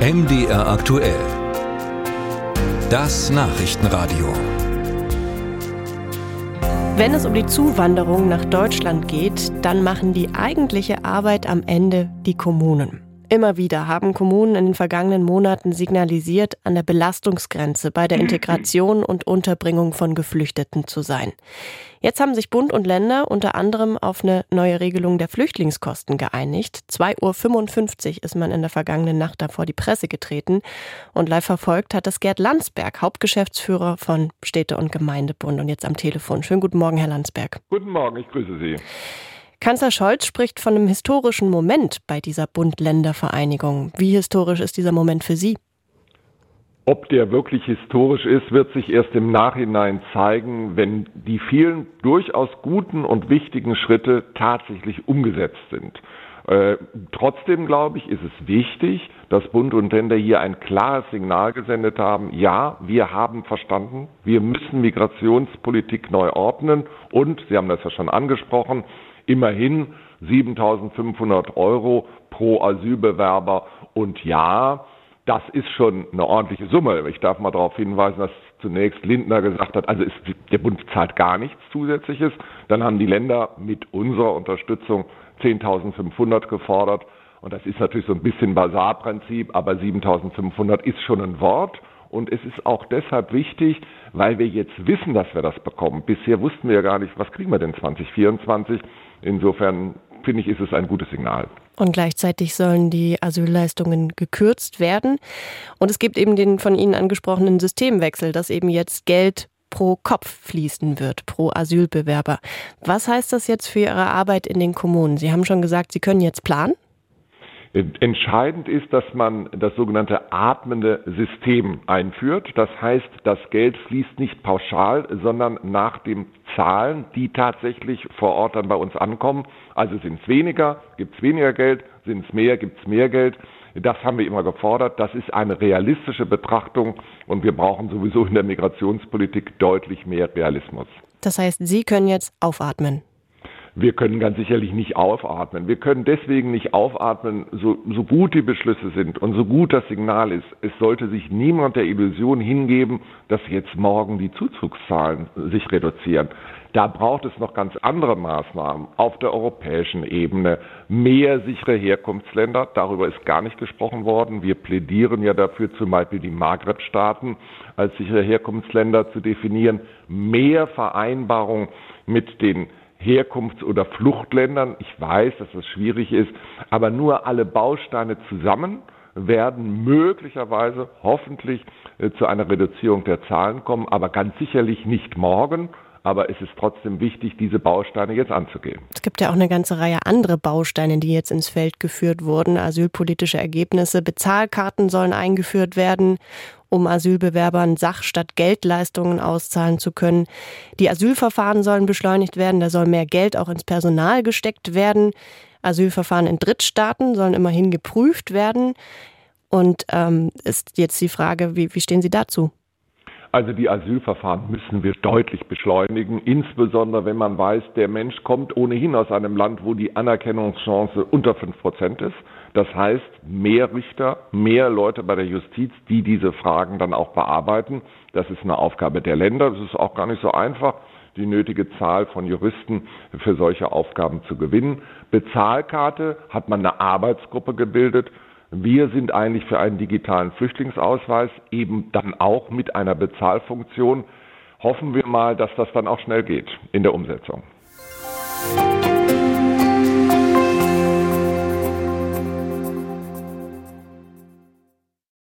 MDR aktuell. Das Nachrichtenradio. Wenn es um die Zuwanderung nach Deutschland geht, dann machen die eigentliche Arbeit am Ende die Kommunen. Immer wieder haben Kommunen in den vergangenen Monaten signalisiert, an der Belastungsgrenze bei der Integration und Unterbringung von Geflüchteten zu sein. Jetzt haben sich Bund und Länder unter anderem auf eine neue Regelung der Flüchtlingskosten geeinigt. 2.55 Uhr ist man in der vergangenen Nacht da vor die Presse getreten und live verfolgt hat das Gerd Landsberg, Hauptgeschäftsführer von Städte- und Gemeindebund und jetzt am Telefon. Schönen guten Morgen, Herr Landsberg. Guten Morgen, ich grüße Sie. Kanzler Scholz spricht von einem historischen Moment bei dieser Bund-Länder-Vereinigung. Wie historisch ist dieser Moment für Sie? Ob der wirklich historisch ist, wird sich erst im Nachhinein zeigen, wenn die vielen durchaus guten und wichtigen Schritte tatsächlich umgesetzt sind. Äh, trotzdem glaube ich, ist es wichtig, dass Bund und Länder hier ein klares Signal gesendet haben. Ja, wir haben verstanden, wir müssen Migrationspolitik neu ordnen und, Sie haben das ja schon angesprochen, immerhin 7500 Euro pro Asylbewerber. Und ja, das ist schon eine ordentliche Summe. Ich darf mal darauf hinweisen, dass zunächst Lindner gesagt hat, also ist, der Bund zahlt gar nichts Zusätzliches. Dann haben die Länder mit unserer Unterstützung 10.500 gefordert. Und das ist natürlich so ein bisschen Basarprinzip, aber 7.500 ist schon ein Wort. Und es ist auch deshalb wichtig, weil wir jetzt wissen, dass wir das bekommen. Bisher wussten wir ja gar nicht, was kriegen wir denn 2024. Insofern finde ich, ist es ein gutes Signal. Und gleichzeitig sollen die Asylleistungen gekürzt werden. Und es gibt eben den von Ihnen angesprochenen Systemwechsel, dass eben jetzt Geld pro Kopf fließen wird, pro Asylbewerber. Was heißt das jetzt für Ihre Arbeit in den Kommunen? Sie haben schon gesagt, Sie können jetzt planen? Entscheidend ist, dass man das sogenannte atmende System einführt. Das heißt, das Geld fließt nicht pauschal, sondern nach den Zahlen, die tatsächlich vor Ort dann bei uns ankommen. Also sind es weniger, gibt es weniger Geld, sind es mehr, gibt es mehr Geld. Das haben wir immer gefordert. Das ist eine realistische Betrachtung und wir brauchen sowieso in der Migrationspolitik deutlich mehr Realismus. Das heißt, Sie können jetzt aufatmen. Wir können ganz sicherlich nicht aufatmen. Wir können deswegen nicht aufatmen, so, so gut die Beschlüsse sind und so gut das Signal ist. Es sollte sich niemand der Illusion hingeben, dass jetzt morgen die Zuzugszahlen sich reduzieren. Da braucht es noch ganz andere Maßnahmen auf der europäischen Ebene. Mehr sichere Herkunftsländer, darüber ist gar nicht gesprochen worden. Wir plädieren ja dafür, zum Beispiel die Maghreb-Staaten als sichere Herkunftsländer zu definieren. Mehr Vereinbarung mit den Herkunfts- oder Fluchtländern. Ich weiß, dass das schwierig ist, aber nur alle Bausteine zusammen werden möglicherweise hoffentlich äh, zu einer Reduzierung der Zahlen kommen, aber ganz sicherlich nicht morgen. Aber es ist trotzdem wichtig, diese Bausteine jetzt anzugehen. Es gibt ja auch eine ganze Reihe andere Bausteine, die jetzt ins Feld geführt wurden. Asylpolitische Ergebnisse, Bezahlkarten sollen eingeführt werden um Asylbewerbern Sach- statt Geldleistungen auszahlen zu können. Die Asylverfahren sollen beschleunigt werden, da soll mehr Geld auch ins Personal gesteckt werden. Asylverfahren in Drittstaaten sollen immerhin geprüft werden. Und ähm, ist jetzt die Frage, wie, wie stehen Sie dazu? Also die Asylverfahren müssen wir deutlich beschleunigen, insbesondere wenn man weiß, der Mensch kommt ohnehin aus einem Land, wo die Anerkennungschance unter fünf Prozent ist. Das heißt, mehr Richter, mehr Leute bei der Justiz, die diese Fragen dann auch bearbeiten. Das ist eine Aufgabe der Länder. Das ist auch gar nicht so einfach, die nötige Zahl von Juristen für solche Aufgaben zu gewinnen. Bezahlkarte hat man eine Arbeitsgruppe gebildet. Wir sind eigentlich für einen digitalen Flüchtlingsausweis, eben dann auch mit einer Bezahlfunktion. Hoffen wir mal, dass das dann auch schnell geht in der Umsetzung.